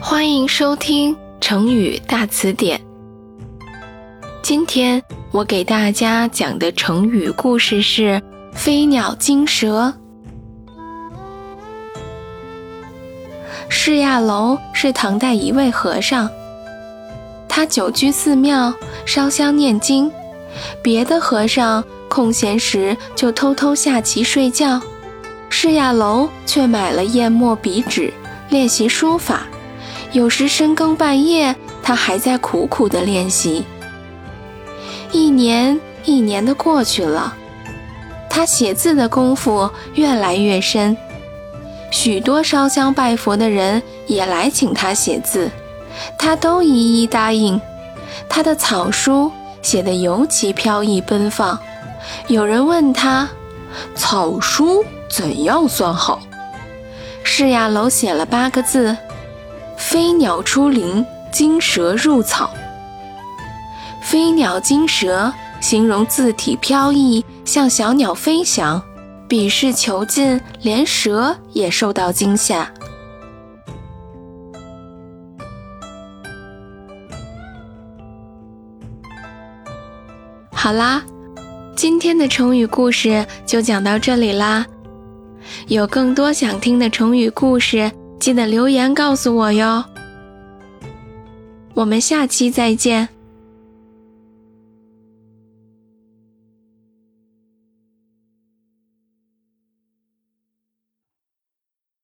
欢迎收听成语大词典。今天我给大家讲的成语故事是“飞鸟惊蛇”。释亚楼是唐代一位和尚，他久居寺庙烧香念经，别的和尚空闲时就偷偷下棋睡觉，释亚楼却买了砚墨笔纸练习书法。有时深更半夜，他还在苦苦的练习。一年一年的过去了，他写字的功夫越来越深，许多烧香拜佛的人也来请他写字，他都一一答应。他的草书写得尤其飘逸奔放。有人问他：“草书怎样算好？”释亚楼写了八个字。飞鸟出林，惊蛇入草。飞鸟惊蛇，形容字体飘逸，像小鸟飞翔；笔势遒劲，连蛇也受到惊吓。好啦，今天的成语故事就讲到这里啦。有更多想听的成语故事。记得留言告诉我哟，我们下期再见。